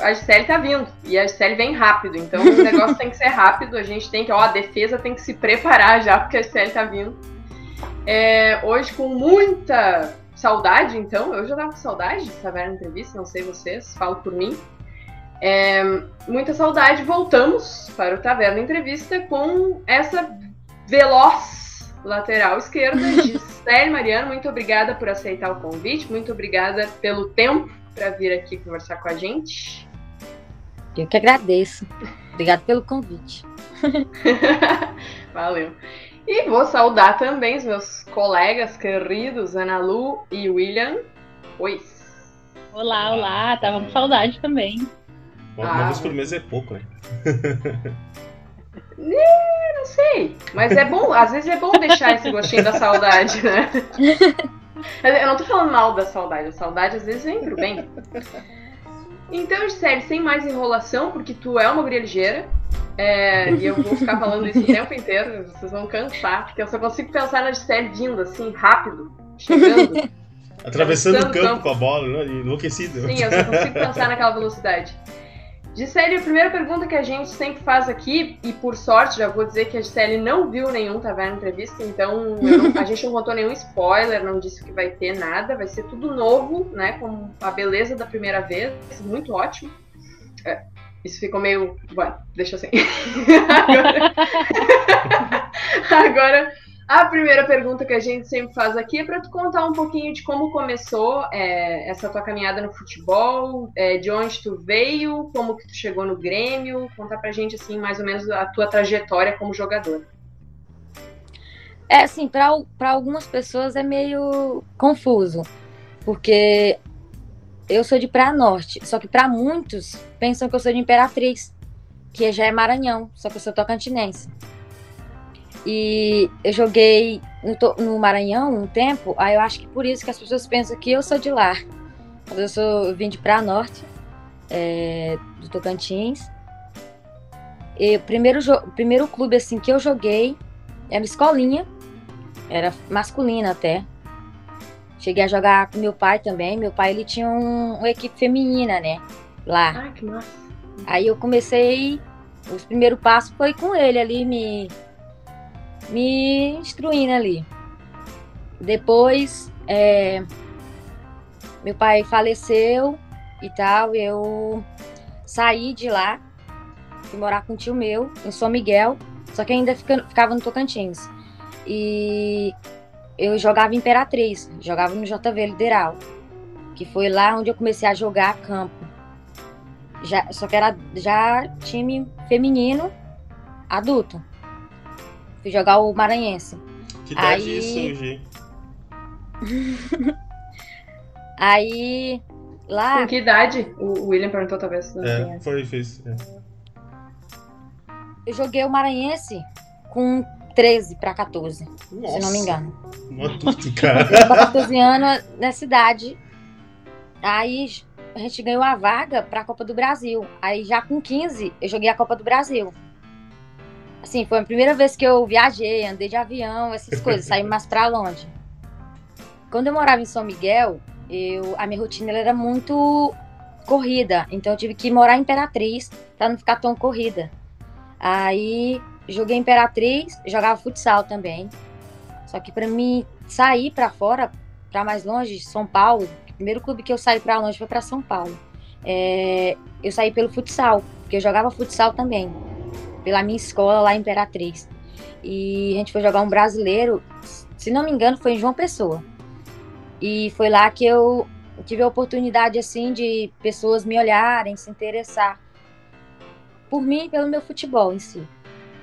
a Gisele tá vindo. E a Gisele vem rápido. Então o negócio tem que ser rápido. A gente tem que, ó, a defesa tem que se preparar já, porque a Gisele tá vindo. É, hoje com muita saudade, então. Eu já tava com saudade de Taverna Entrevista, não sei vocês, falo por mim. É, muita saudade. Voltamos para o Taverna Entrevista com essa veloz lateral esquerda, Gisele Mariano. Muito obrigada por aceitar o convite, muito obrigada pelo tempo para vir aqui conversar com a gente. Eu que agradeço. Obrigada pelo convite. Valeu. E vou saudar também os meus colegas queridos, Ana Lu e William. Oi. Olá, olá. Tava com saudade também. Uma, uma vez por mês é pouco, né? não sei. Mas é bom, às vezes é bom deixar esse gostinho da saudade, né? Eu não tô falando mal da saudade, a saudade às vezes vem pro bem. Então, Gisele, sem mais enrolação, porque tu é uma guria ligeira, é, e eu vou ficar falando isso o tempo inteiro, vocês vão cansar, porque eu só consigo pensar na Gisele vindo, assim, rápido, chegando. Atravessando o campo, campo, com a bola, né? enlouquecido. Sim, eu só consigo pensar naquela velocidade. Gisele, a primeira pergunta que a gente sempre faz aqui, e por sorte já vou dizer que a Gisele não viu nenhum Taverna Entrevista, então não, a gente não contou nenhum spoiler, não disse que vai ter nada, vai ser tudo novo, né? Com a beleza da primeira vez, muito ótimo. É, isso ficou meio. Bueno, deixa assim. agora... agora a primeira pergunta que a gente sempre faz aqui é para tu contar um pouquinho de como começou é, essa tua caminhada no futebol, é, de onde tu veio, como que tu chegou no Grêmio, contar pra gente assim mais ou menos a tua trajetória como jogador. É assim, para algumas pessoas é meio confuso, porque eu sou de Praia Norte, só que para muitos pensam que eu sou de Imperatriz, que já é Maranhão, só que eu sou tocantinense. E eu joguei no, no, Maranhão um tempo, aí eu acho que por isso que as pessoas pensam que eu sou de lá. Mas eu, sou, eu vim de Praia Norte, é, do Tocantins. E o primeiro, primeiro clube assim que eu joguei era escolinha, era masculina até. Cheguei a jogar com meu pai também. Meu pai ele tinha um, uma equipe feminina, né? Lá. Ai, que massa. Aí eu comecei. Os primeiros passos foi com ele ali me me instruindo ali. Depois, é, meu pai faleceu e tal, eu saí de lá, fui morar com um tio meu, em São Miguel, só que ainda fica, ficava no Tocantins. E eu jogava Imperatriz, jogava no JV Lideral, que foi lá onde eu comecei a jogar campo. Já, só que era já time feminino adulto. Fui jogar o Maranhense. Que idade Aí... isso, Gi? Aí, lá... Com que idade? O William perguntou, talvez. É, foi, fez. É. Eu joguei o Maranhense com 13 para 14, Nossa. se não me engano. Matuto, cara. 14 anos nessa idade. Aí a gente ganhou a vaga para a Copa do Brasil. Aí já com 15 eu joguei a Copa do Brasil. Assim, foi a primeira vez que eu viajei, andei de avião, essas coisas, saí mais para longe. Quando eu morava em São Miguel, eu, a minha rotina era muito corrida, então eu tive que morar em Imperatriz para não ficar tão corrida. Aí joguei Imperatriz, jogava futsal também. Só que para mim sair para fora, para mais longe, São Paulo, o primeiro clube que eu saí para longe foi para São Paulo. É, eu saí pelo futsal, porque eu jogava futsal também pela minha escola lá em Imperatriz. E a gente foi jogar um brasileiro, se não me engano, foi em João Pessoa. E foi lá que eu tive a oportunidade assim de pessoas me olharem, se interessar por mim pelo meu futebol em si.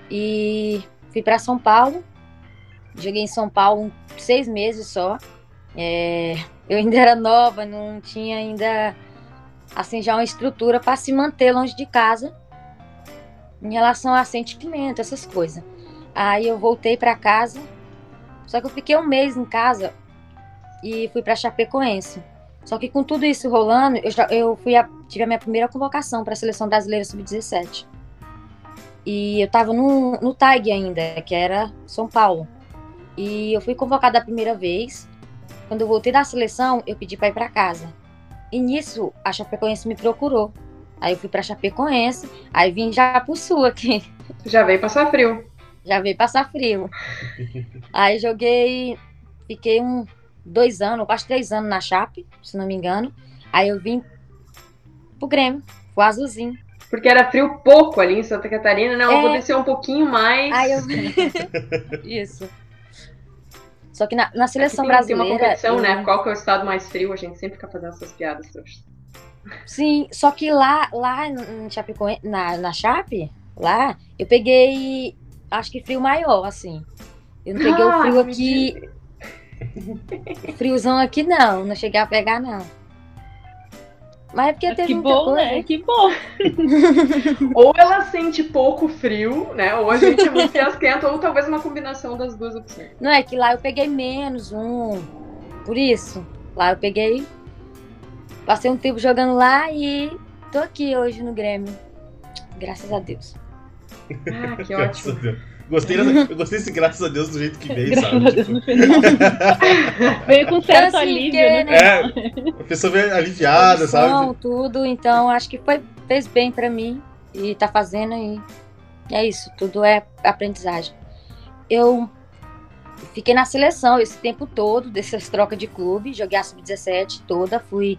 E fui para São Paulo, joguei em São Paulo seis meses só. É, eu ainda era nova, não tinha ainda assim já uma estrutura para se manter longe de casa em relação a sentimento, essas coisas. Aí eu voltei para casa, só que eu fiquei um mês em casa e fui para Chapecoense. Só que com tudo isso rolando, eu, já, eu fui a, tive a minha primeira convocação para a seleção brasileira sub-17. E eu estava no, no TAG ainda, que era São Paulo. E eu fui convocada a primeira vez. Quando eu voltei da seleção, eu pedi para ir para casa. E nisso, a Chapecoense me procurou Aí eu fui pra Chapecoense, aí vim já pro sul aqui. Já veio passar frio. Já veio passar frio. aí joguei, fiquei um, dois anos, quase três anos na Chape, se não me engano. Aí eu vim pro Grêmio, pro Azulzinho. Porque era frio pouco ali em Santa Catarina, É. eu vou descer um pouquinho mais. Aí eu. Isso. Só que na, na seleção tem, tem brasileira. uma competição, eu- né? Qual que é o estado mais frio? A gente sempre fica fazendo essas piadas. trouxa. Sim, só que lá, lá em Chapecoense, na, na Chape, lá, eu peguei, acho que frio maior, assim. Eu não peguei o Ah, frio aqui, friozão aqui não, não cheguei a pegar não. Mas é porque teve que muita bom, coisa. né? Que bom. Ou ela sente pouco frio, né? Ou a gente é muito fiasquento, ou talvez uma combinação das duas opções. Não é que lá eu peguei menos um, por isso. Lá eu peguei, passei um tempo jogando lá e tô aqui hoje no Grêmio. Graças a Deus. Ah, que Graças a ótimo. Deus. Gostei, eu gostei desse graças a Deus do jeito que veio, Graças sabe? a Deus Tipo, no final. Veio com certo assim, alívio, porque, né? é, a pessoa veio aliviada, Produção, sabe? tudo, então acho que foi, fez bem pra mim e tá fazendo e é isso, tudo é aprendizagem. Eu fiquei na seleção esse tempo todo, dessas trocas de clube, joguei a sub-17 toda, fui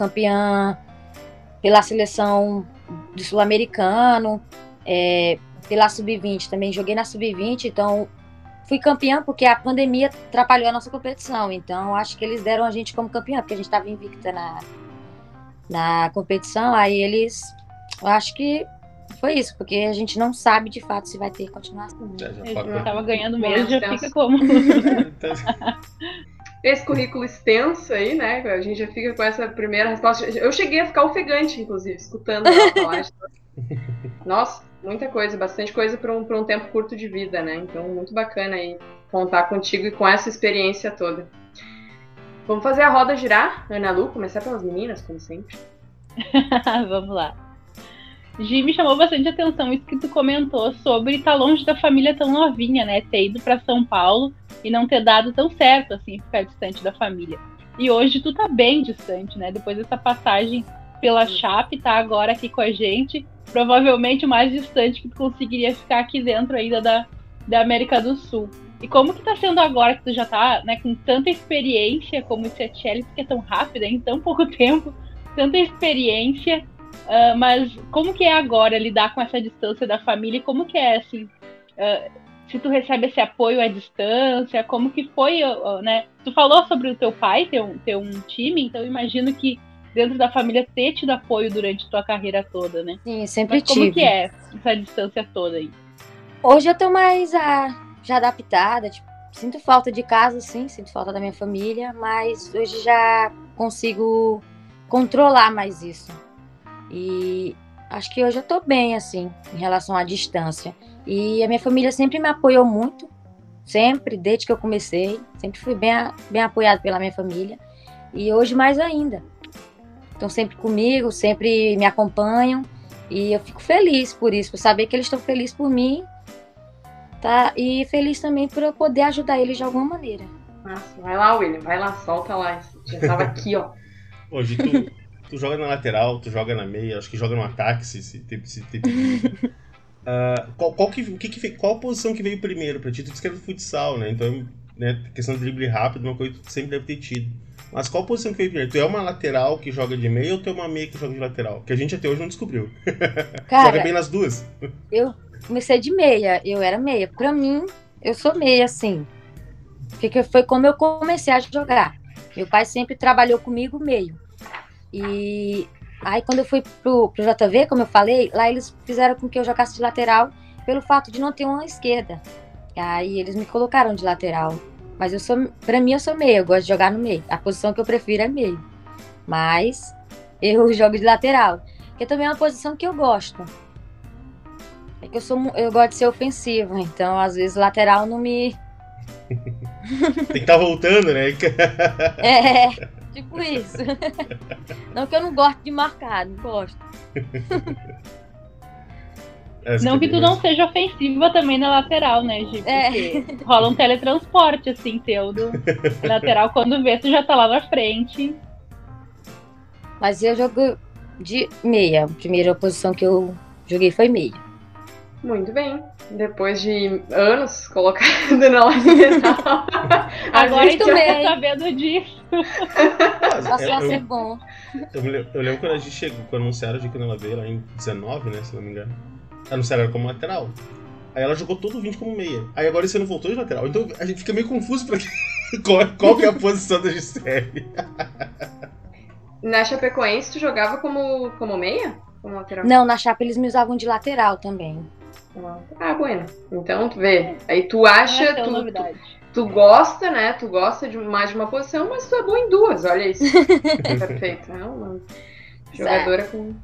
campeã pela seleção do sul-americano, é, pela sub-20 também joguei na sub-20, então fui campeã porque a pandemia atrapalhou a nossa competição, então acho que eles deram a gente como campeã, porque a gente estava invicta na, na competição, aí eles, eu acho que foi isso, porque a gente não sabe de fato se vai ter continuação. Já Eu já tava ganhando mesmo, já fica como. Esse currículo extenso aí, né? A gente já fica com essa primeira resposta. Eu cheguei a ficar ofegante, inclusive, escutando ela falar. Nossa, muita coisa, bastante coisa para um, pra um tempo curto de vida, né? Então, muito bacana aí contar contigo e com essa experiência toda. Vamos fazer a roda girar, Ana Lu, começar pelas meninas, como sempre. Vamos lá. Gi, me chamou bastante atenção isso que tu comentou sobre estar longe da família tão novinha, né? Ter ido pra São Paulo e não ter dado tão certo, assim, ficar distante da família. E hoje tu tá bem distante, né? Depois dessa passagem pela Chape, tá agora aqui com a gente. Provavelmente o mais distante que tu conseguiria ficar aqui dentro ainda da, da América do Sul. E como que tá sendo agora que tu já tá, né, com tanta experiência como o Tchelle, porque é tão rápida, em tão pouco tempo, tanta experiência, ah, mas como que é agora lidar com essa distância da família e como que é, assim, ah, se tu recebe esse apoio à distância, como que foi, ah, né? Tu falou sobre o teu pai ter um, ter um time, então imagino que dentro da família ter tido apoio durante tua carreira toda, né? Sim, sempre Mas como tive. que é essa distância toda aí? Hoje eu tô mais ah, já adaptada, tipo, sinto falta de casa, sim, sinto falta da minha família, mas hoje já consigo controlar mais isso. E acho que hoje eu tô bem, assim, em relação à distância. E a minha família sempre me apoiou muito, sempre, desde que eu comecei, sempre fui bem, bem apoiado pela minha família. E hoje mais ainda. Estão sempre comigo, sempre me acompanham. E eu fico feliz por isso, por saber que eles estão felizes por mim tá? E feliz também por eu poder ajudar eles de alguma maneira. Nossa, vai lá, William, vai lá, solta lá. Já tava aqui, ó. Hoje tu, tu joga na lateral, tu joga na meia, acho que joga no ataque, se, se, se tem pedido. Ah, qual, qual, que, o que que, qual a posição que veio primeiro pra ti? Tu disse que era do futsal, né? Então, né, questão de drible rápido, uma coisa que tu sempre deve ter tido. Mas qual posição que veio primeiro? Tu é uma lateral que joga de meia ou tu é uma meia que joga de lateral? Que a gente até hoje não descobriu. joga Cara, bem nas duas. eu comecei de meia, eu era meia. Pra mim, eu sou meia, assim. Porque foi como eu comecei a jogar. Meu pai sempre trabalhou comigo meio. E aí quando eu fui pro, pro JV, como eu falei, lá eles fizeram com que eu jogasse de lateral pelo fato de não ter uma esquerda. Aí eles me colocaram de lateral. Mas eu sou, pra mim eu sou meia, eu gosto de jogar no meio. A posição que eu prefiro é meio. Mas eu jogo de lateral. Que também é uma posição que eu gosto. É que eu sou eu gosto de ser ofensiva, então às vezes lateral não me. Tem que estar voltando, né? É, tipo isso. Não que eu não gosto de marcar, não gosto. Essa Não que é tu não seja ofensiva também na lateral, né, Gi? É. Porque rola um teletransporte, assim, teu do lateral. Quando vê, tu já tá lá na frente. Mas eu jogo. de meia. A primeira posição que eu joguei foi meia. Muito bem. Depois de anos colocado na lateral. Agora a gente tá sabendo disso. Passou a eu, ser eu, bom. eu, eu lembro quando a gente chegou, quando anunciaram de quando ela veio lá em 19, né? Se não me engano. Anunciaram ela como lateral. Aí ela jogou todo o 20 como meia. Aí agora esse ano voltou de lateral. Então a gente fica meio confuso pra qual, qual que é a posição da Gisele. Na Chapecoense, tu jogava como, como meia? Como lateral? Não, na chapa eles me usavam de lateral também. Ah, bueno. Então, tu vê. Aí tu acha, Não é tu, tu, novidade. Tu gosta, né? Tu gosta de mais de uma posição, mas tu é bom em duas, olha isso. Perfeito. Não, uma jogadora com.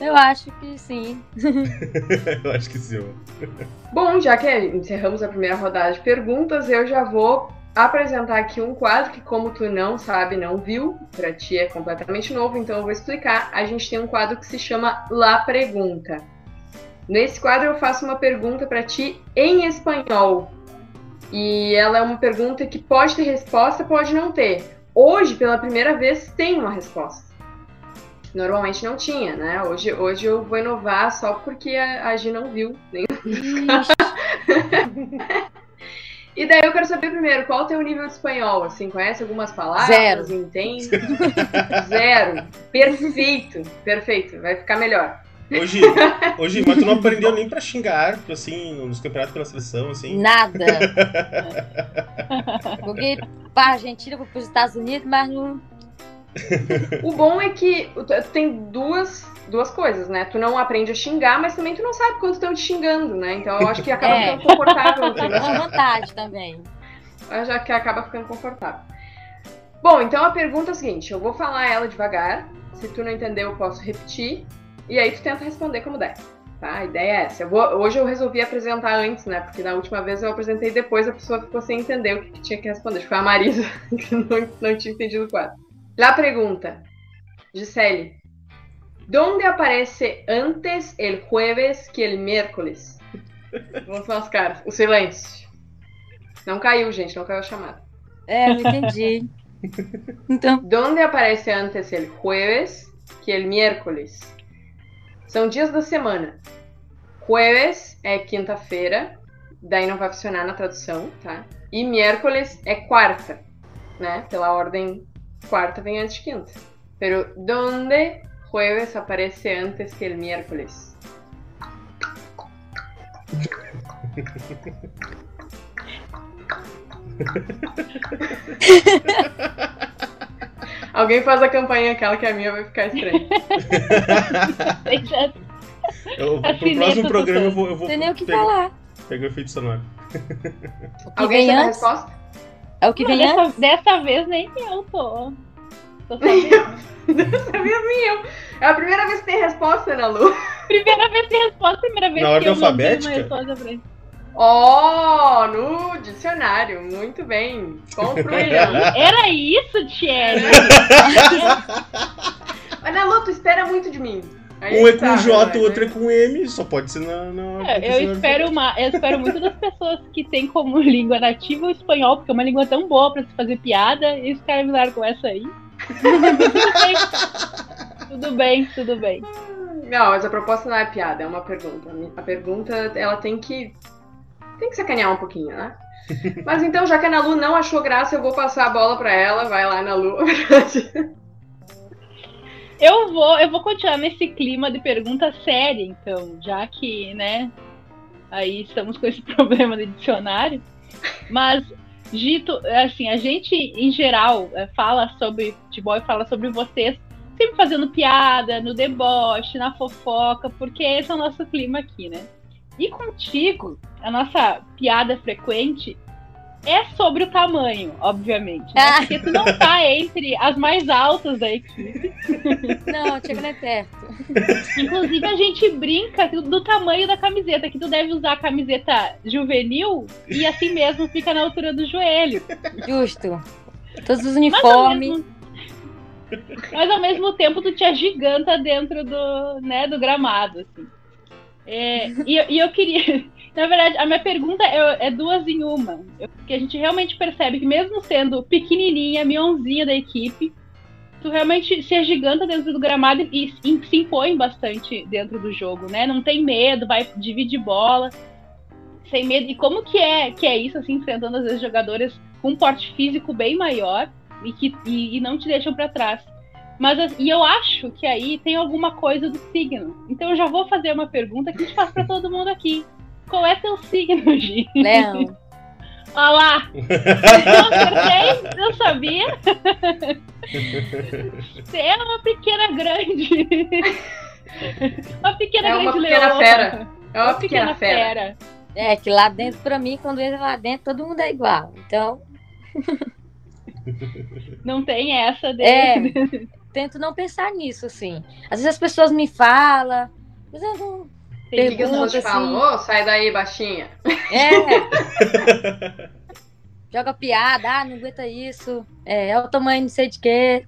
Eu acho que sim. eu acho que sim. Bom, já que encerramos a primeira rodada de perguntas, eu já vou apresentar aqui um quadro que, como tu não sabe, não viu, pra ti é completamente novo, então eu vou explicar. A gente tem um quadro que se chama La Pergunta. Nesse quadro eu faço uma pergunta pra ti em espanhol. E ela é uma pergunta que pode ter resposta, pode não ter. Hoje, pela primeira vez, tem uma resposta. Normalmente não tinha, né? Hoje, hoje eu vou inovar só porque a, a Gi não viu nenhum E daí eu quero saber primeiro, qual é o teu nível de espanhol? Assim, conhece algumas palavras? Zero. Entende? Zero. Perfeito, perfeito. Vai ficar melhor. Hoje, hoje, mas tu não aprendeu nem pra xingar, assim, nos campeonatos pela seleção, assim. nada. Joguei para a Argentina, para os Estados Unidos, mas não. O bom é que tem duas, duas coisas, né? Tu não aprende a xingar, mas também tu não sabe quanto estão te xingando, né? Então eu acho que acaba É. ficando confortável. É entendeu? uma vantagem também. Eu já que acaba ficando confortável. Bom, então a pergunta é a seguinte: eu vou falar ela devagar. Se tu não entender, eu posso repetir. E aí tu tenta responder como der. Tá? A ideia é essa. Eu vou- hoje eu resolvi apresentar antes, né? Porque na última vez eu apresentei depois, a pessoa ficou sem entender o que, que tinha que responder. Foi a Marisa que não, não tinha entendido o quadro. La pergunta. Gisele. ¿Dónde aparece antes el jueves que el miércoles? Vamos nas caras. O silêncio. Não caiu, gente. Não caiu a chamada. É, não entendi. Então, ¿Dónde aparece antes el jueves que el miércoles? São dias da semana. Jueves é quinta-feira, daí não vai funcionar na tradução, tá? E miércoles é quarta, né? Pela ordem, quarta vem antes de quinta. Pero ¿dónde jueves aparece antes que el miércoles? Alguém faz a campanha aquela que a minha vai ficar estranha. Eu, pro Assinei próximo programa eu vou, eu vou não tem nem o que pegar, falar. pegar o efeito sonoro. O que Alguém sabe a resposta? é o que Não, vem antes. dessa, dessa vez nem eu tô. Tô sabendo. Dessa vez nem eu. É a primeira vez que tem resposta, Ana Lu. primeira vez que tem resposta, primeira vez Na que ordem eu não tenho alfabética? Oh, no dicionário. Muito bem. Concluíram. Era isso, Thierry. Ana Lu, tu espera muito de mim. Aí Um é com tá, J, né? o outro é com M, só pode ser na. na É, eu espero uma, eu espero muito das pessoas que têm como língua nativa o espanhol, porque é uma língua tão boa pra se fazer piada, e os caras me largam essa aí. tudo bem, tudo bem. Não, mas a proposta não é piada, é uma pergunta. A pergunta, ela tem que. Tem que sacanear um pouquinho, né? Mas então, já que a Ana Lu não achou graça, eu vou passar a bola pra ela. Vai lá, Ana Lu. Eu vou, eu vou continuar nesse clima de pergunta séria, então, já que, né, aí estamos com esse problema de dicionário. Mas, Gito, assim, a gente, em geral, eh, fala sobre futebol e fala sobre vocês, sempre fazendo piada, no deboche, na fofoca, porque esse é o nosso clima aqui, né? E contigo, a nossa piada frequente é sobre o tamanho, obviamente. Né? Ah. Porque tu não tá entre as mais altas da equipe. Não, chega nem perto. Inclusive, a gente brinca do, tamanho da camiseta, que tu deve usar a camiseta juvenil e assim mesmo fica na altura do joelho. Justo. Todos os uniformes. mas ao mesmo tempo tu te agiganta dentro do, né, do gramado, assim. É, e, e eu queria. Na verdade, a minha pergunta é, é duas em uma. Porque a gente realmente percebe que, mesmo sendo pequenininha, mionzinha da equipe, tu realmente se agiganta dentro do gramado e, e se impõe bastante dentro do jogo, né? Não tem medo, vai dividir bola sem medo. E como que é que é isso, assim, enfrentando às vezes jogadores com um porte físico bem maior e que e, e não te deixam para trás. Mas e eu acho que aí tem alguma coisa do signo. Então eu já vou fazer uma pergunta que a gente faz para todo mundo aqui. Qual é teu signo, Gi? Leão. Olha lá! Eu acertei, eu sabia. Você é uma pequena grande. Uma pequena É uma grande pequena leoa. fera. É uma pequena fera. fera. É, que lá dentro, pra mim, quando entra lá dentro, todo mundo é igual. Então, Não tem essa É. tento não pensar nisso, assim. Às vezes as pessoas me falam, mas eu não. Que, que Pergunta, falam? assim. Ô, sai daí, baixinha. É. Joga piada, ah, não aguenta isso. É, é o tamanho não sei de quê.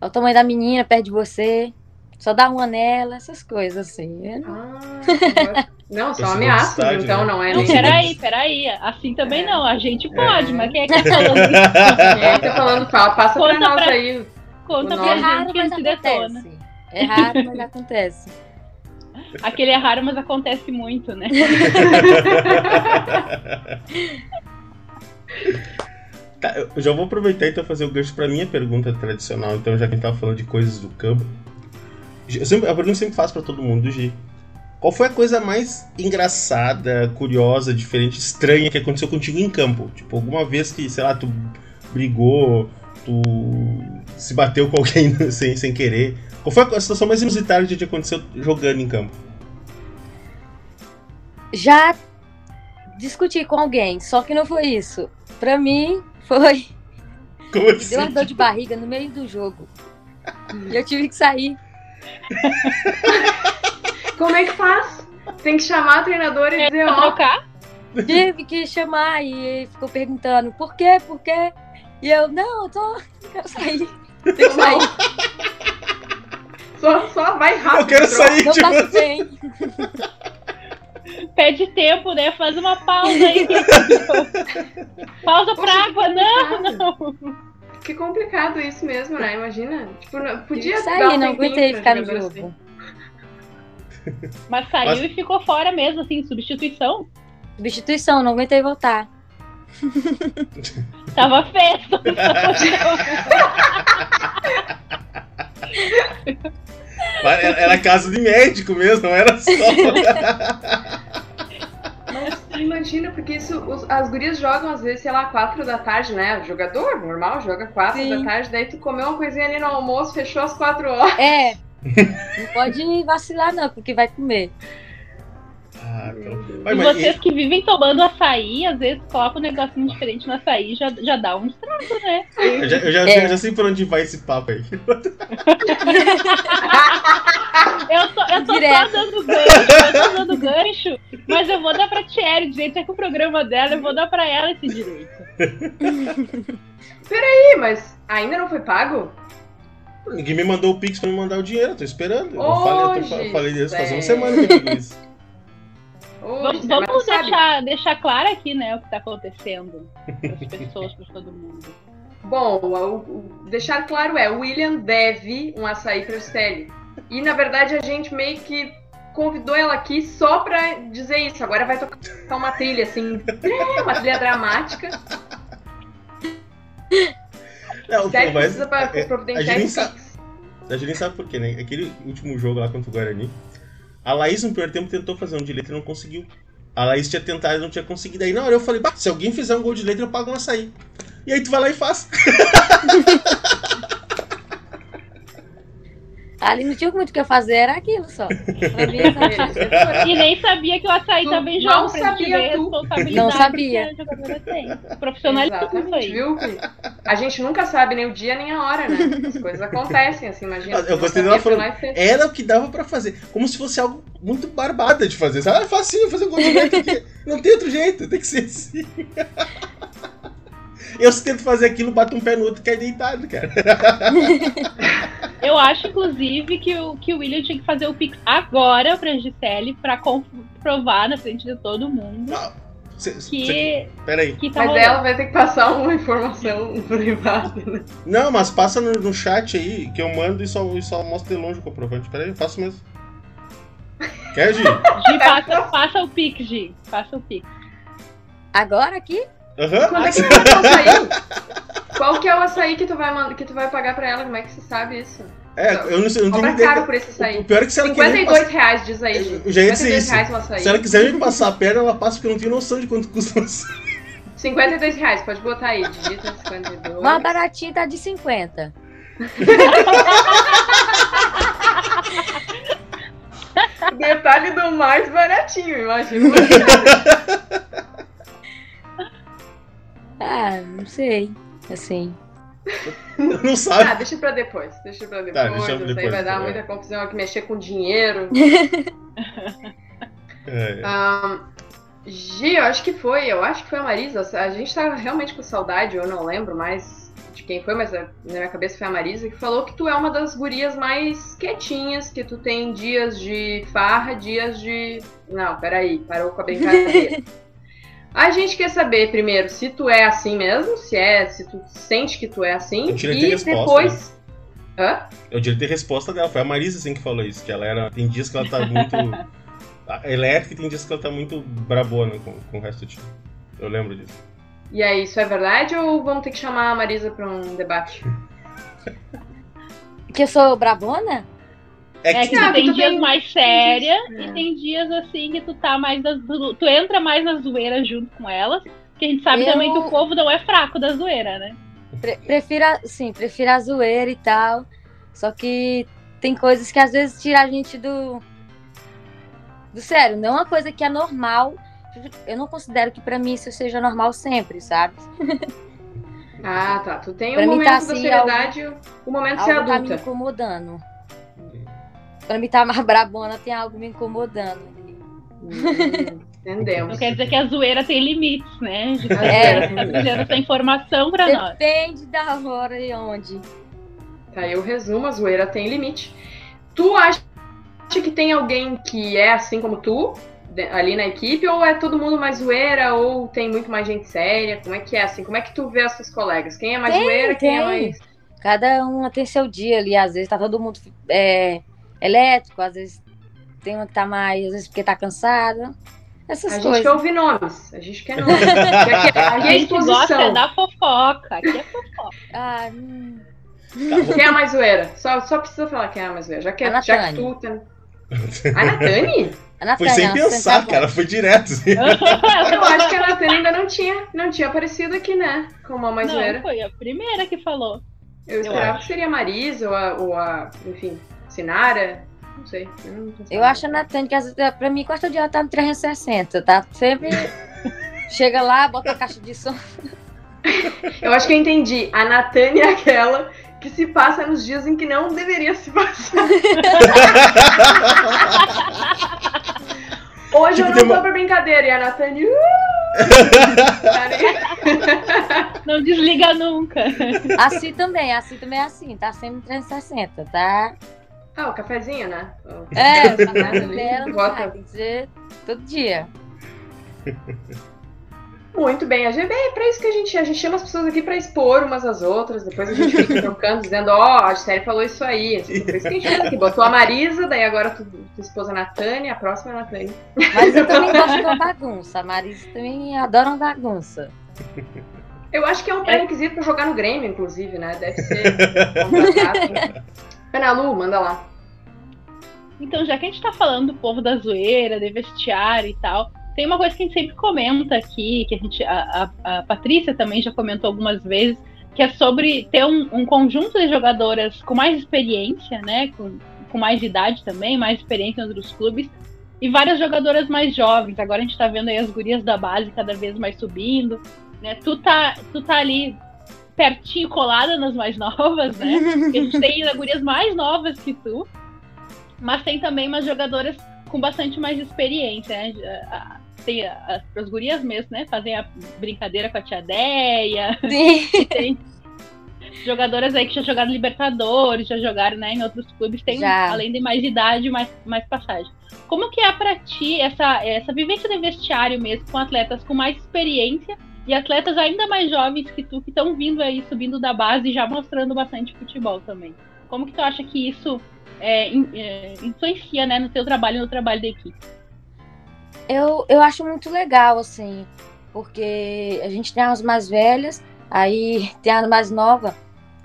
É o tamanho da menina perto de você. Só dá uma nela, essas coisas, assim. Não- Ah, não, são ameaças, velocidade, então né? não é Não, nem. peraí, peraí. Assim também É. não. A gente pode, É. mas quem é que tá falando isso? Quem é que tá falando? Fala, passa pra Conta nós pra- aí. Conta O pra É nome- raro, gente que a mas gente detona. acontece. É raro, mas acontece. Aquele é raro, mas acontece muito, né? Tá, eu já vou aproveitar então fazer o gancho pra minha pergunta tradicional, então já que a gente tava falando de coisas do campo. Eu sempre, a pergunta sempre faço pra todo mundo, Gi. Qual foi a coisa mais engraçada, curiosa, diferente, estranha que aconteceu contigo em campo? Tipo, alguma vez que, sei lá, tu brigou, tu se bateu com alguém sem, sem querer. Qual foi a situação mais inusitada que te aconteceu jogando em campo? Já discuti com alguém, só que não foi isso. Pra mim, foi. Como assim? deu uma dor de barriga no meio do jogo. E eu tive que sair. Como é que faz? Tem que chamar o treinador e dizer, Pra ó? Tive que chamar e ele ficou perguntando por quê, por quê? E eu, não, eu tô. eu quero sair. Tem que sair. só, só vai rápido. Eu quero sair, Não tipo, faço bem. Pede tempo, né? Faz uma pausa aí. pausa pra Poxa, água. Não, não. Que complicado isso mesmo, né? Imagina. Tipo, podia que dar sair, um não aguentei ficar no jogo. Mas saiu Mas- e ficou fora mesmo, assim, substituição. Substituição, não aguentei voltar. Tava festa. Era, casa de médico mesmo, não era só. Imagina, porque isso, os- as gurias jogam às vezes, sei lá, quatro da tarde, né? O jogador normal joga quatro Sim. da tarde, daí tu comeu uma coisinha ali no almoço, fechou às quatro horas. É. Não pode vacilar, não, porque vai comer. Ah, então- E Mas- mas- vocês que vivem tomando açaí, às vezes colocam um negocinho diferente no açaí, já, já dá um estrago, né? Eu já, eu já, É. eu já sei por onde vai esse papo aí. Eu tô, eu tô só dando gancho, eu tô dando gancho, mas eu vou dar pra Thierry direito, é que o programa dela, eu vou dar pra ela esse direito. Ih, mas ainda não foi pago? Ninguém me mandou o Pix pra me mandar o dinheiro, eu tô esperando. Eu, falei, eu, tô- eu falei isso faz uma semana que eu digo Vamos, mas vamos deixar, deixar claro aqui, né, o que tá acontecendo pras pessoas, pra todo mundo. Bom, o- o- deixar claro é, o William deve um açaí pra Stelle. E na verdade a gente meio que convidou ela aqui só pra dizer isso. Agora vai tocar uma trilha assim, uma trilha dramática. Não, Stelle mas precisa pra, é, providenciar a gente sabe- a gente nem sabe por quê, né? Aquele último jogo lá contra o Guarani, a Laís no primeiro tempo tentou fazer um de letra e não conseguiu. A Laís tinha tentado e não tinha conseguido. Aí na hora eu falei, se alguém fizer um gol de letra, eu pago um açaí. E aí tu vai lá e faz. Ali não tinha muito o que eu fazer, era aquilo só. E nem sabia que o açaí Tu jovem pra gente sabia, tu. Não sabia. Profissionalismo isso aí. viu? A gente nunca sabe nem o dia nem a hora, né? As coisas acontecem, assim, imagina. Eu gostei não dela falando. Era o que dava pra fazer. Como se fosse algo muito barbada de fazer. Sabe? Ah, é facinho fazer um gol de letra aqui. Não tem outro jeito, tem que ser assim. Eu se tento fazer aquilo, bato um pé no outro e cai deitado, cara. Eu acho, inclusive, que o, que o William tinha que fazer o Pix agora pra Gisele pra comprovar na frente de todo mundo Cê- que, cê- Peraí. que tá Mas rolando. ela vai ter que passar uma informação privada, né? Não, mas passa no, no chat aí, que eu mando e só, e só mostro de longe o comprovante. Peraí, eu faço mesmo. Quer, Gi? Gi, passa, passa o pique, Gi. Passa o pique. Agora aqui? Aham. Quando é que paga o açaí? Qual que é o açaí que tu vai, que tu vai pagar pra ela? Como é que você sabe isso? É, eu não sei, eu não tenho caro por esse açaí. O pior é que se ela quiser me 52 reais, diz aí. Eu já ia dizer 52 isso. reais o açaí. Se ela quiser me passar a perna, ela passa, porque eu não tenho noção de quanto custa um açaí. 52 reais, pode botar aí. Digita 52. Uma baratinha tá de 50. Detalhe do mais baratinho, imagina. Ah, não sei. Assim. Não ah, sabe. deixa pra depois. Deixa pra depois. Tá, deixa pra Isso aí depois, vai dar é. muita confusão aqui, mexer com dinheiro. É. Ahn, Gi, eu acho que foi, eu acho que foi a Marisa. A gente tava realmente com saudade, eu não lembro mais de quem foi, mas na minha cabeça foi a Marisa, que falou que tu é uma das gurias mais quietinhas, que tu tem dias de farra, dias de. Não, peraí, parou com a brincadeira. A gente quer saber primeiro se tu é assim mesmo, se é, se tu sente que tu é assim, Eu tirei e resposta, depois. Hã? Eu diria ter resposta dela. Foi a Marisa assim que falou isso. Que ela era. Tem dias que ela tá muito. elétrica e tem dias que ela tá muito brabona com, com o resto do time. Eu lembro disso. E aí, isso é verdade ou vamos ter que chamar a Marisa pra um debate? Que eu sou brabona? É É que. que Ah, tu tem dias tem- mais séria É. e tem dias assim que tu tá mais. Das, tu, tu entra mais na zoeira junto com elas. Porque a gente sabe Eu- também que o povo não é fraco da zoeira, né? Pre- prefiro, a- sim, prefiro a zoeira e tal. Só que tem coisas que às vezes tiram a gente do. Do sério, não é uma coisa que é normal. Eu não considero que pra mim isso seja normal sempre, sabe? Ah, tá. Tu tem o Pra mim momento tá da assim, seriedade, o momento de ser Algo tá me adulta. incomodando. Pra mim tá mais brabona, tem algo me incomodando. Hum, entendemos. Não quer dizer que a zoeira tem limites, né? De É. tá trazendo essa informação pra nós. Depende da hora e onde. Tá, eu resumo, a zoeira tem limite. Tu acha que tem alguém que é assim como tu, ali na equipe, ou é todo mundo mais zoeira, ou tem muito mais gente séria? Como é que é assim? Como é que tu vê as tuas colegas? Quem é mais Tem, zoeira, quem é tem. mais. Cada uma tem seu dia ali, às vezes tá todo mundo é, elétrico, às vezes tem uma que tá mais, às vezes porque tá cansada. Essas A gente coisas. quer ouvir nomes. A gente quer nomes. Aqui é, aqui A é gente gosta da fofoca. Aqui é fofoca. Ah, hum, Quem é a mais zoeira? Só, só precisa falar quem é a mais zoeira. Já que, A já que Natane. tu. Tá... A Natane? a Foi sem pensar, cara. Foi direto. assim. Eu acho que a Natane ainda não tinha, não tinha aparecido aqui, né? Como a mais Não, zoeira. foi a primeira que falou. Eu esperava acho. que seria a Marisa ou a, ou a enfim, Sinara. Não sei. Eu, não. Eu acho a Natânia que às vezes, pra mim, quarto dia ela tá no 360, tá? Sempre chega lá, bota a caixa de som. Eu acho que eu entendi. A Natane é aquela que se passa nos dias em que não deveria se passar. Hoje Tipo, eu não tô uma- pra brincadeira. E a Natane. Uh? Não desliga nunca. Assim também, assim também é assim, tá sempre no 360, tá? Ah, o cafezinho, né? É, o Né, ali, dela não bota- tem que ser todo dia. Muito bem, a GB é pra isso que a gente, a gente chama as pessoas aqui pra expor umas às outras, depois a gente fica trocando, dizendo, ó, a Gisele falou isso aí. Foi isso que a gente fez aqui. Botou a Marisa, daí agora tu, tua esposa é a Natane, a próxima é a Natane. Mas eu também gosto de uma bagunça. A Marisa também adora uma bagunça. Eu acho que é um pré-requisito pra jogar no Grêmio, inclusive, né? Deve ser contratado. Ana Lu, manda lá. Então, já que a gente tá falando do povo da zoeira, de vestiário e tal, tem uma coisa que a gente sempre comenta aqui, que a gente. A, a, a Patrícia também já comentou algumas vezes, que é sobre ter um, um conjunto de jogadoras com mais experiência, né? Com, com mais idade também, mais experiência em outros clubes, e várias jogadoras mais jovens. Agora a gente tá vendo aí as gurias da base cada vez mais subindo. Né? Tu, tá, tu tá ali pertinho, colada nas mais novas, né? Porque a gente tem gurias mais novas que tu, mas tem também umas jogadoras com bastante mais experiência, né? Tem a- a- as gurias mesmo, né? Fazem a brincadeira com a tia Deia. Tem jogadoras aí que já jogaram Libertadores, já jogaram né, em outros clubes, tem, Já. além de mais idade, mais, mais passagem. Como que é para ti essa, essa vivência de vestiário mesmo, com atletas com mais experiência e atletas ainda mais jovens que tu, que estão vindo aí, subindo da base e já mostrando bastante futebol também? Como que tu acha que isso é, é, influencia né, no teu trabalho e no trabalho da equipe? Eu, eu acho muito legal, assim, porque a gente tem as mais velhas, aí tem as mais novas,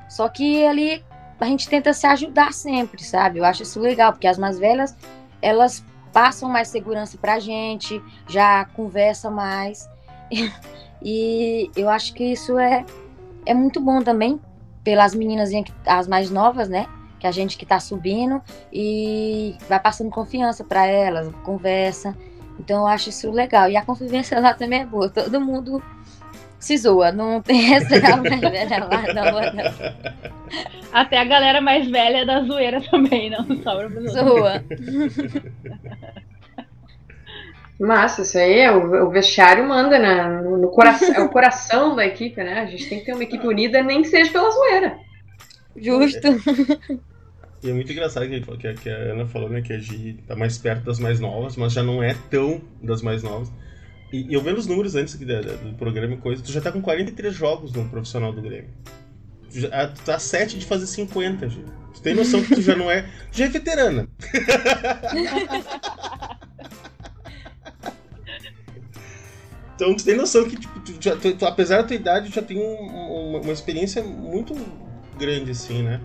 só que ali a gente tenta se ajudar sempre, sabe? Eu acho isso legal, porque as mais velhas, elas passam mais segurança pra gente, já conversa mais. E eu acho que isso é, é muito bom também pelas meninas as mais novas, né? Que a gente que tá subindo e vai passando confiança para elas, conversa. Então eu acho isso legal. E a convivência lá também é boa. Todo mundo se zoa. Não tem essa mais velha lá, não, não. Até a galera mais velha é da zoeira também, não sobra pra Zoa. Massa, isso aí é o, o vestiário manda na, no, no coração, é o coração da equipe, né? A gente tem que ter uma equipe unida, nem que seja pela zoeira. Justo. E é muito engraçado que, que, que a Ana falou, né, que a Gi tá mais perto das mais novas, mas já não é tão das mais novas. E, e eu vendo os números antes aqui do, do programa e coisa, tu já tá com 43 jogos no profissional do Grêmio. Tu, já, ah, tu tá 7 de fazer 50, Gi. Tu tem noção que tu já não é. Tu já é veterana. Então tu tem noção que, tipo, tu, já, tu, tu, apesar da tua idade, já tem um, uma, uma, experiência muito grande, assim, né?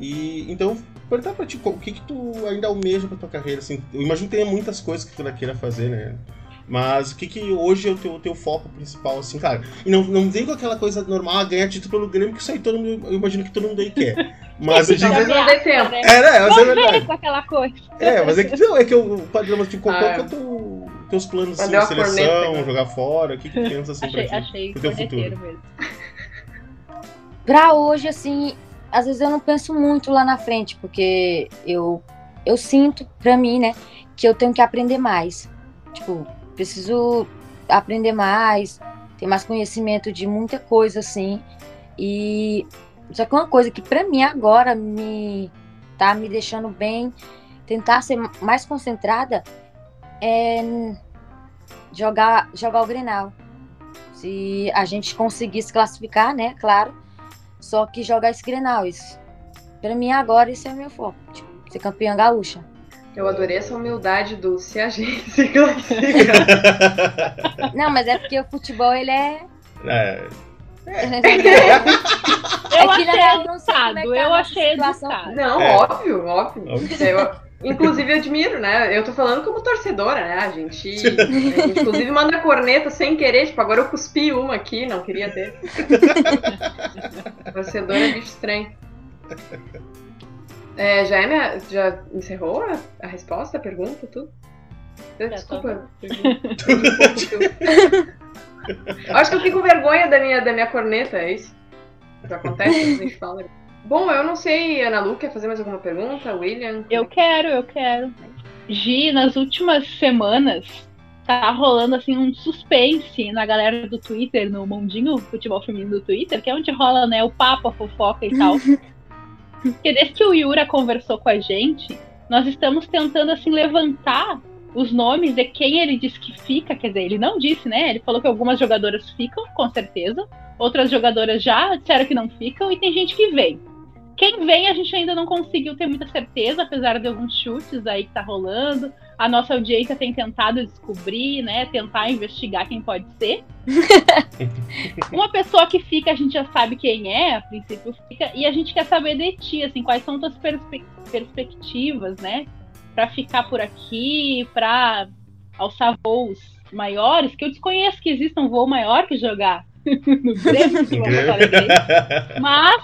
E então, perguntar pra ti, o que que tu ainda almeja pra tua carreira, assim? Eu imagino que tenha muitas coisas que tu ainda queira fazer, né? Mas o que que hoje é o teu, teu foco principal, assim, cara? E não, não vem com aquela coisa normal, ah, ganhar título pelo Grêmio, que isso aí todo mundo, eu imagino que todo mundo aí quer. Mas eu digo... não dê tempo. Né? É, né? Mas é verdade. com aquela coisa. É, mas é que, não, é que eu, padrão, tipo, qual, ah, qual que é o teu teus planos assim, de seleção, corneta, jogar fora? O que, que pensa assim achei, pra, ti, achei pro teu futuro? Mesmo. Pra hoje, assim, às vezes eu não penso muito lá na frente, porque eu, eu sinto, pra mim, né, que eu tenho que aprender mais. Tipo, preciso aprender mais, ter mais conhecimento de muita coisa, assim. E só que uma coisa que pra mim agora me tá me deixando bem, tentar ser mais concentrada é jogar, jogar o Grenal. Se a gente conseguisse classificar, né? Claro. Só que jogar esse Grenal. Isso, pra mim, agora, isso é o meu foco. Tipo, ser campeã gaúcha. Eu adorei essa humildade do se a gente se classifica. Não, mas é porque o futebol, ele é. É. É. Eu é achei educado, é tá eu achei educado. Não, é. óbvio, óbvio. óbvio. Eu, Inclusive, admiro, né? Eu tô falando como torcedora, né? A gente, a gente, inclusive, manda corneta sem querer. Tipo, agora eu cuspi uma aqui, não queria ter. torcedora é bicho estranho. É, já, é minha, já encerrou a, a resposta, a pergunta, tudo? Desculpa. Acho que eu fico com vergonha da minha, da minha corneta, é isso? Que acontece quando a gente fala. Bom, eu não sei, Ana Lu, quer fazer mais alguma pergunta? William? Eu quero, eu quero. Gi, nas últimas semanas tá rolando assim um suspense na galera do Twitter, no mundinho futebol feminino do Twitter, que é onde rola, né, o papo, a fofoca e tal. Porque desde que o Yura conversou com a gente, nós estamos tentando assim levantar os nomes de quem ele disse que fica, quer dizer, ele não disse, né? Ele falou que algumas jogadoras ficam, com certeza, outras jogadoras já disseram que não ficam e tem gente que vem. Quem vem a gente ainda não conseguiu ter muita certeza, apesar de alguns chutes aí que tá rolando. A nossa audiência tem tentado descobrir, né? Tentar investigar quem pode ser. Uma pessoa que fica, a gente já sabe quem é, a princípio fica, e a gente quer saber de ti, assim, quais são tuas perspe perspectivas, né? Para ficar por aqui, para alçar voos maiores, que eu desconheço que exista um voo maior que jogar no Grêmio, Mas,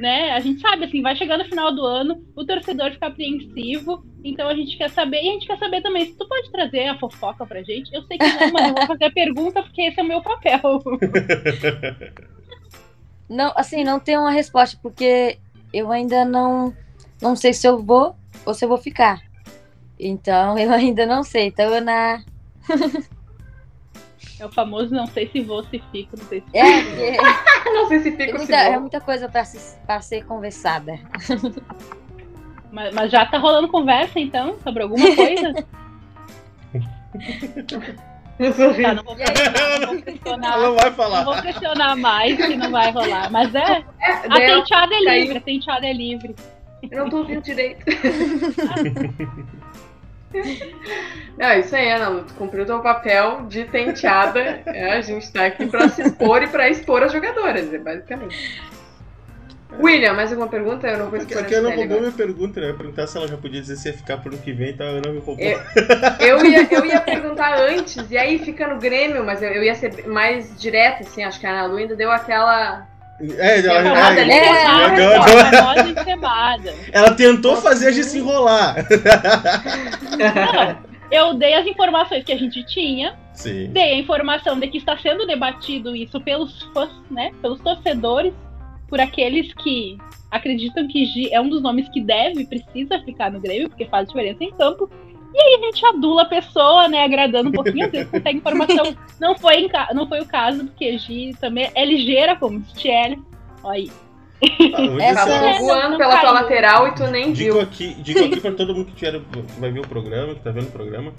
né, a gente sabe, assim, vai chegando no final do ano, o torcedor fica apreensivo, então a gente quer saber, e a gente quer saber também, se tu pode trazer a fofoca pra gente, eu sei que não, mas eu vou fazer a pergunta porque esse é o meu papel. Não, assim, não tem uma resposta, porque eu ainda não, não sei se eu vou ou se eu vou ficar. Então, eu ainda não sei, então eu na... É o famoso não sei se vou, se fico, não sei se É, não sei se fico, é muita, se vou. É muita coisa para ser conversada. Mas, mas já tá rolando conversa, então, sobre alguma coisa? Tá, não vou, não vou pressionar. Ela não vai Não falar. vou pressionar mais que não vai rolar. Mas é. É, A tenteada é caiu. livre, a tenteada é livre. Eu não tô ouvindo direito. Não, isso aí, Ana. Tu cumpriu teu papel de tenteada. É, a gente tá aqui pra se expor e pra expor as jogadoras, é basicamente. William, mais alguma pergunta? Eu não vou expor Porque a Ana roubou minha pergunta, né? Eu ia perguntar se ela já podia dizer se ia ficar pro ano que vem, então a Ana me roubou. Eu- Eu ia, eu ia perguntar antes, e aí fica no Grêmio, mas eu, eu ia ser mais direto, assim. Acho que a Ana Lu ainda deu aquela. É, ela, é, ali, ela- tentou fazer a gente se enrolar. Não, eu dei as informações que a gente tinha, Sim. dei a informação de que está sendo debatido isso pelos fãs, né? Pelos torcedores, por aqueles que acreditam que Gi é um dos nomes que deve, precisa ficar no Grêmio, porque faz diferença em campo. E aí a gente adula a pessoa, né? Agradando um pouquinho, às vezes consegue informação. Não foi, em ca- não foi o caso, porque Gi também é ligeira, como Stiel. Olha aí. Ah, É, assim, voando não pela tua caiu. lateral e tu nem Digo viu. aqui, digo aqui pra todo mundo que, tiver, que vai ver o programa, que tá vendo o programa.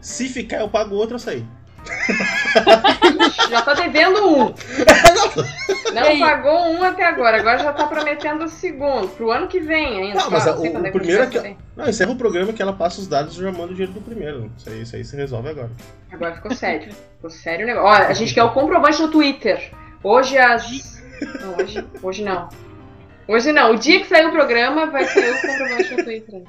Se ficar, eu pago outro açaí. Já tá devendo um. Não pagou um até agora, agora já tá prometendo o segundo. Pro ano que vem ainda. Não, mas a- o- o que primeiro é que- ser. Não, encerra o programa que ela passa os dados e já mando o dinheiro do primeiro. Isso aí, isso aí se resolve agora. Agora ficou sério. Ficou sério o negócio. Olha, a gente quer o comprovante no Twitter. Hoje às. Não, hoje, hoje não. Hoje não. O dia que sair o programa, vai sair o comprovante no Twitter.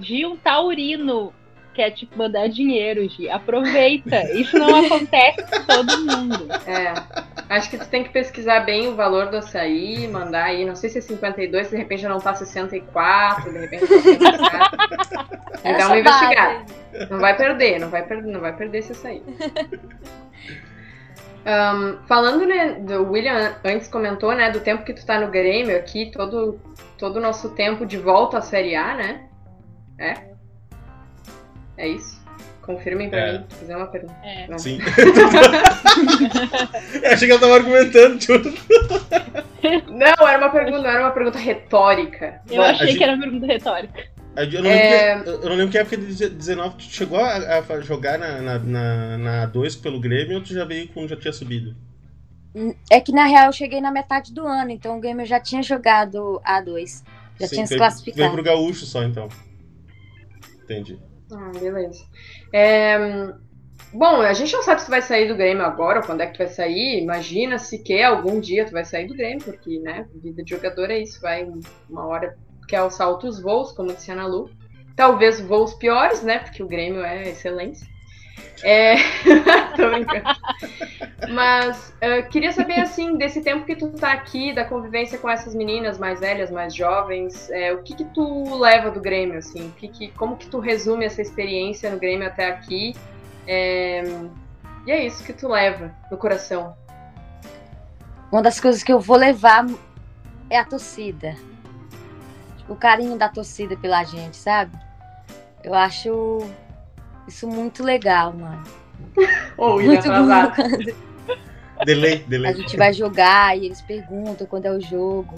Gi, um taurino quer te mandar dinheiro, Gi. Aproveita. Isso não acontece com todo mundo. É. Acho que tu tem que pesquisar bem o valor do açaí, mandar aí. Não sei se é 52, de repente já não tá 64, de repente tá 64. E dá uma investigada. Não vai perder, não vai perder, não vai perder se sair. Ahn, falando, né, do William antes comentou, né, do tempo que tu tá no Grêmio aqui, todo todo o nosso tempo de volta à Série A, né? É? É isso? Confirmem pra É. mim, se fizer uma pergunta. É. Não. Sim. eu achei que ela tava argumentando, tipo. Não, era uma pergunta, não era uma pergunta retórica. Eu Bom, achei gente- que era pergunta retórica. Eu não, É. lembro que, eu não lembro que época de 19 tu chegou a, a jogar na, na, na, na A2 pelo Grêmio ou tu já veio quando já tinha subido? É que na real eu cheguei na metade do ano, então o Grêmio já tinha jogado A2. Já Sim, tinha se classificado. Veio pro Gaúcho só, então. Entendi. Ah, beleza. É, Bom, a gente não sabe se vai sair do Grêmio agora ou quando é que tu vai sair. Imagina se quer algum dia tu vai sair do Grêmio, porque, né, vida de jogador é isso, vai um- uma hora quer alçar outros voos, como disse a Ana Lu. Talvez voos piores, né, porque o Grêmio é excelência. É... Tô brincando. Mas eh, queria saber, assim, desse tempo que tu tá aqui, da convivência com essas meninas mais velhas, mais jovens, eh, o que que tu leva do Grêmio, assim? O que que, como que tu resume essa experiência no Grêmio até aqui? É, E é isso que tu leva no coração. Uma das coisas que eu vou levar é a torcida. O carinho da torcida pela gente, sabe? Eu acho isso muito legal, mano. Ou Muito bom. Delay, A delay. gente vai jogar e eles perguntam quando é o jogo.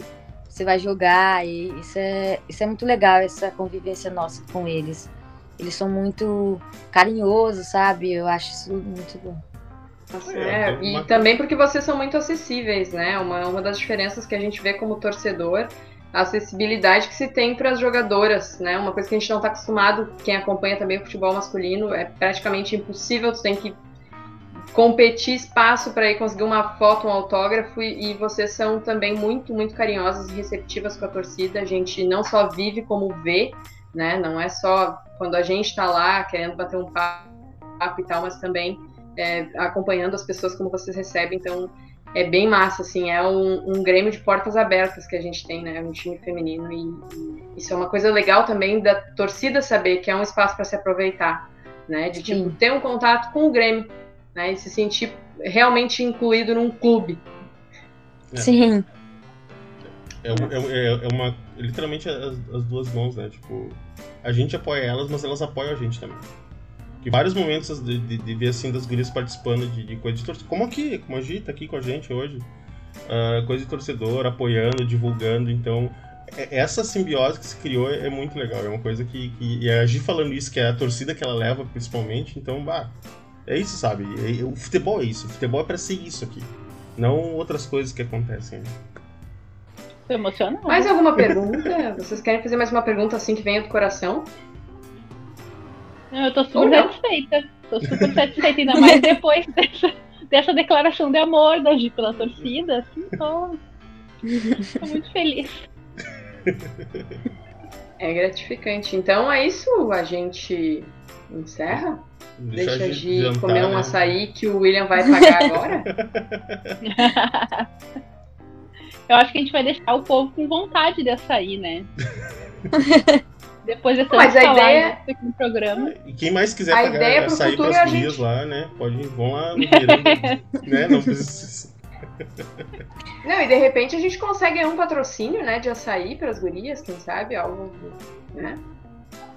Você vai jogar e isso é, isso é muito legal, essa convivência nossa com eles. Eles são muito carinhosos, sabe? Eu acho isso muito bom. Nossa, É, é, tem E também porque vocês são muito acessíveis, né? Uma, uma das diferenças que a gente vê como torcedor, a acessibilidade que se tem para as jogadoras, né? Uma coisa que a gente não está acostumado, quem acompanha também o futebol masculino, é praticamente impossível, tu tem que competir espaço para ir conseguir uma foto, um autógrafo, e, e vocês são também muito, muito carinhosas e receptivas com a torcida. A gente não só vive como vê, né? Não é só quando a gente está lá querendo bater um papo e tal, mas também é, acompanhando as pessoas como vocês recebem, então é bem massa, assim, é um, um Grêmio de portas abertas que a gente tem, né, um time feminino, e, e isso é uma coisa legal também da torcida saber que é um espaço para se aproveitar, né, de tipo, Sim. ter um contato com o Grêmio, né, e se sentir realmente incluído num clube. É. Sim, É, é, é- é uma. Literalmente as, as duas mãos, né? Tipo, a gente apoia elas, mas elas apoiam a gente também. Que vários momentos de, de, de ver assim das gurias participando de, de coisa de torcedor. Como aqui, como a Gi tá aqui com a gente hoje. ah, coisa de torcedor, apoiando, divulgando. Então, é, essa simbiose que se criou é muito legal. É uma coisa que. que e a Gi falando isso, que é a torcida que ela leva, principalmente, então, bah, é isso, sabe? É, o futebol é isso. O futebol é pra ser isso aqui. Não outras coisas que acontecem. Né? Tô emocionado. Mais alguma pergunta? Vocês querem fazer mais uma pergunta assim que venha do coração? Eu tô super satisfeita. Tô super satisfeita, ainda mais depois dessa, dessa declaração de amor da Gi pela torcida. Assim, tô, tô muito feliz. É gratificante. Então é isso, a gente encerra. Deixa, Deixa a Gi jantar, comer um né? açaí que o William vai pagar agora. Eu acho que a gente vai deixar o povo com vontade de açaí, né? Depois dessa Mas a ideia aqui no programa. E quem mais quiser a pagar açaí para as é gurias gente... lá, né? Pode vão lá no Miranda, né? Não precisa. Não, e de repente a gente consegue um patrocínio, né, de açaí para as gurias, quem sabe, algo, né?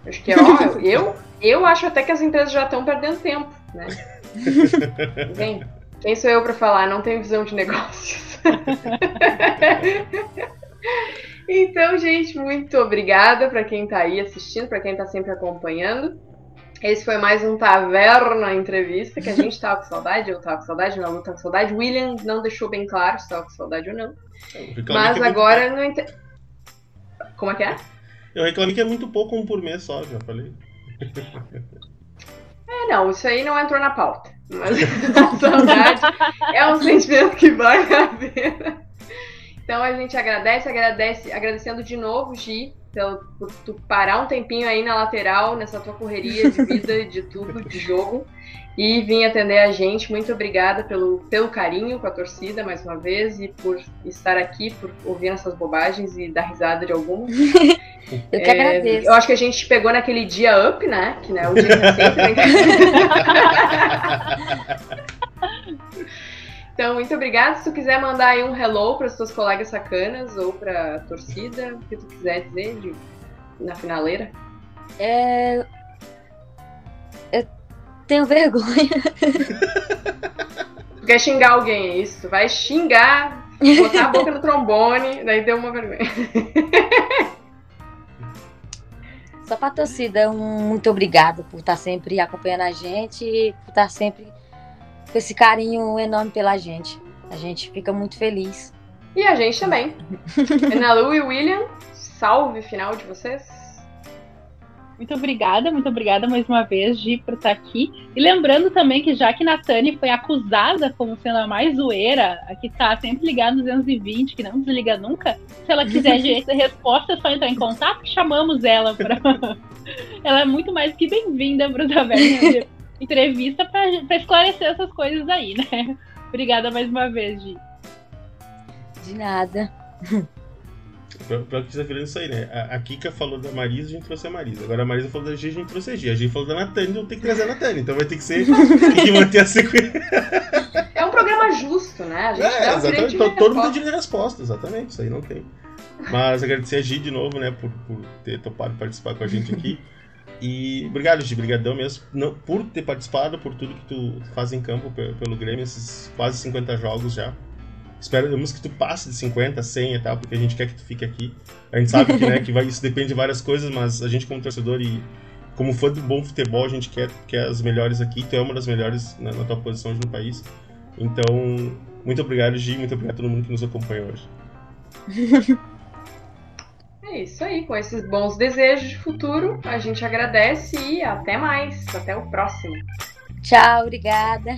Acho que, ó, eu, eu acho até que as empresas já estão perdendo tempo, né? Bem, quem sou eu para falar? Não tenho visão de negócios. Então, gente, muito obrigada para quem está aí assistindo, para quem está sempre acompanhando. Esse foi mais um Taverna Entrevista, que a gente tava com saudade, eu tava com saudade, não, não tava com saudade. William não deixou bem claro se tava com saudade ou não. Mas é agora não ent... Como é que é? Eu reclamei que é muito pouco um por mês só, já falei. É, não, isso aí não entrou na pauta. Mas a saudade é um sentimento que vale a pena. Então a gente agradece, agradece, agradecendo de novo, Gi, pelo, por tu parar um tempinho aí na lateral, nessa tua correria de vida, de tudo, de jogo, e vir atender a gente. Muito obrigada pelo, pelo carinho com a torcida, mais uma vez, e por estar aqui, por ouvir essas bobagens e dar risada de algumas. Eu que é, agradeço. Eu acho que a gente pegou naquele dia up, né? Que né, o dia que sempre. então, muito obrigada. Se tu quiser mandar aí um hello para os teus colegas sacanas ou para a torcida, o que tu quiser dizer de, na finaleira. É... Eu tenho vergonha. Tu quer xingar alguém, é isso? Vai xingar, botar a boca no trombone, daí deu uma vergonha. Só para a torcida, um muito obrigado por estar sempre acompanhando a gente por estar sempre com esse carinho enorme pela gente. A gente fica muito feliz. E a gente também. Ana Lu e William, salve final de vocês. Muito obrigada, muito obrigada mais uma vez, Gi, por estar aqui. E lembrando também que já que Natane foi acusada como sendo a mais zoeira, a que tá sempre ligada no 220, que não desliga nunca, se ela quiser direito de resposta, é só entrar em contato que chamamos ela para. ela é muito mais que bem-vinda para o Taverna entrevista para esclarecer essas coisas aí, né? Obrigada mais uma vez, Gi. De nada. Pior que tá virando isso aí, né? A, a, Kika falou da Marisa, a gente trouxe a Marisa. Agora a Marisa falou da G, a gente trouxe a G. A G falou da Natane, então tem que trazer a Natane. Então vai ter que ser. tem que manter a sequência. É um programa justo, né? A gente é, exatamente. Todo, todo mundo tem direito de resposta, exatamente. Isso aí não tem. Mas agradecer a Gi de novo, né, por, por ter topado participar com a gente aqui. E obrigado, Gi, brigadão mesmo não, por ter participado, por tudo que tu faz em campo pelo Grêmio, esses quase 50 jogos já. Esperamos que tu passe de 50, 100 e tal, porque a gente quer que tu fique aqui. A gente sabe que, né, que vai, isso depende de várias coisas, mas a gente como torcedor e como fã do bom futebol, a gente quer, quer as melhores aqui. Tu é uma das melhores na, na tua posição no país. Então, muito obrigado, Gi, muito obrigado a todo mundo que nos acompanha hoje. É isso aí, com esses bons desejos de futuro, a gente agradece e até mais. Até o próximo. Tchau, obrigada.